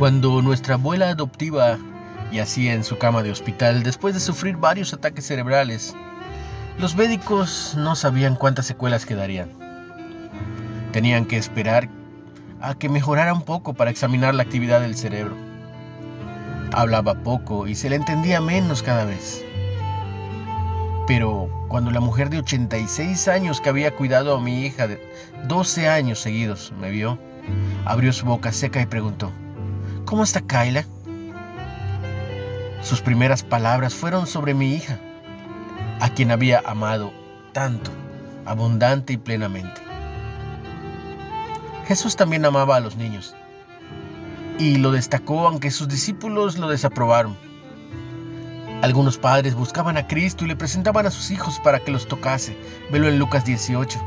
Cuando nuestra abuela adoptiva yacía en su cama de hospital después de sufrir varios ataques cerebrales, los médicos no sabían cuántas secuelas quedarían. Tenían que esperar a que mejorara un poco para examinar la actividad del cerebro. Hablaba poco y se le entendía menos cada vez. Pero cuando la mujer de 86 años que había cuidado a mi hija de 12 años seguidos me vio, abrió su boca seca y preguntó, ¿Cómo está Kyla? Sus primeras palabras fueron sobre mi hija, a quien había amado tanto, abundante y plenamente. Jesús también amaba a los niños y lo destacó aunque sus discípulos lo desaprobaron. Algunos padres buscaban a Cristo y le presentaban a sus hijos para que los tocase. Velo en Lucas 18.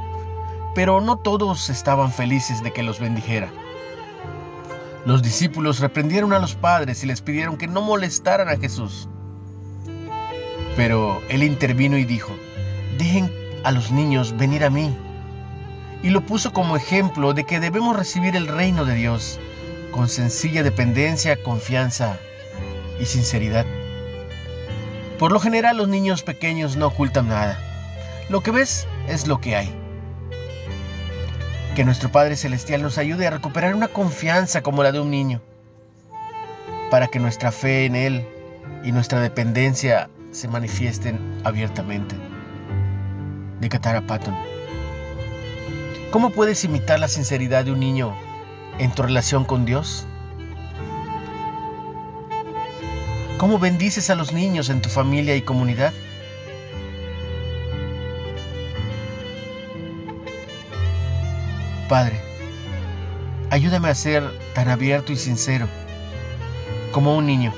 Pero no todos estaban felices de que los bendijera. Los discípulos reprendieron a los padres y les pidieron que no molestaran a Jesús. Pero él intervino y dijo, dejen a los niños venir a mí. Y lo puso como ejemplo de que debemos recibir el reino de Dios con sencilla dependencia, confianza y sinceridad. Por lo general los niños pequeños no ocultan nada. Lo que ves es lo que hay. Que nuestro Padre Celestial nos ayude a recuperar una confianza como la de un niño, para que nuestra fe en Él y nuestra dependencia se manifiesten abiertamente. De Katara Patton. ¿Cómo puedes imitar la sinceridad de un niño en tu relación con Dios? ¿Cómo bendices a los niños en tu familia y comunidad? Padre, ayúdame a ser tan abierto y sincero como un niño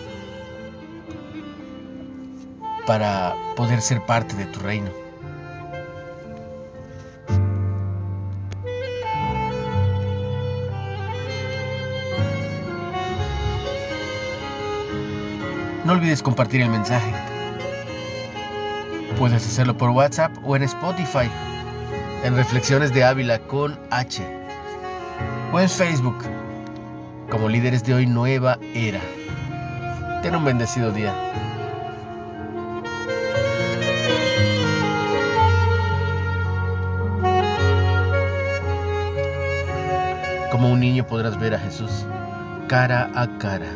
para poder ser parte de tu reino. No olvides compartir el mensaje. Puedes hacerlo por WhatsApp o en Spotify, en Reflexiones de Ávila con H, o en Facebook, como líderes de hoy nueva era. Ten un bendecido día. Como un niño podrás ver a Jesús cara a cara.